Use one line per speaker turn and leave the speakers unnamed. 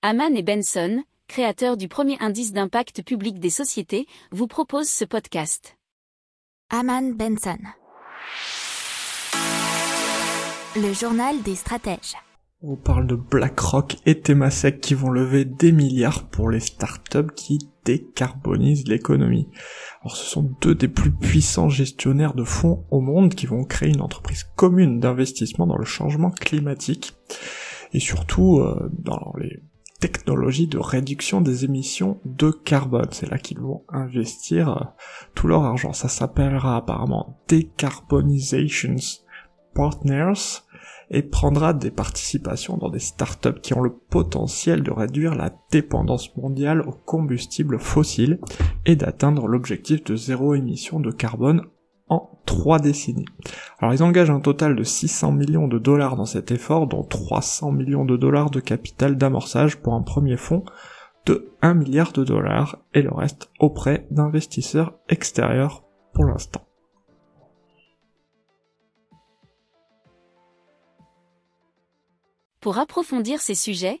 Haman et Benson, créateurs du premier indice d'impact public des sociétés, vous proposent ce podcast.
Haman Benson. Le journal des stratèges.
On parle de BlackRock et Temasek qui vont lever des milliards pour les startups qui décarbonisent l'économie. Alors ce sont deux des plus puissants gestionnaires de fonds au monde qui vont créer une entreprise commune d'investissement dans le changement climatique et surtout euh, dans les technologies de réduction des émissions de carbone. C'est là qu'ils vont investir euh, tout leur argent. Ça s'appellera apparemment Decarbonizations Partners et prendra des participations dans des startups qui ont le potentiel de réduire la dépendance mondiale aux combustibles fossiles et d'atteindre l'objectif de zéro émission de carbone en trois décennies. Alors ils engagent un total de 600 millions de dollars dans cet effort, dont 300 millions de dollars de capital d'amorçage pour un premier fonds de 1 milliard de dollars et le reste auprès d'investisseurs extérieurs pour l'instant.
Pour approfondir ces sujets,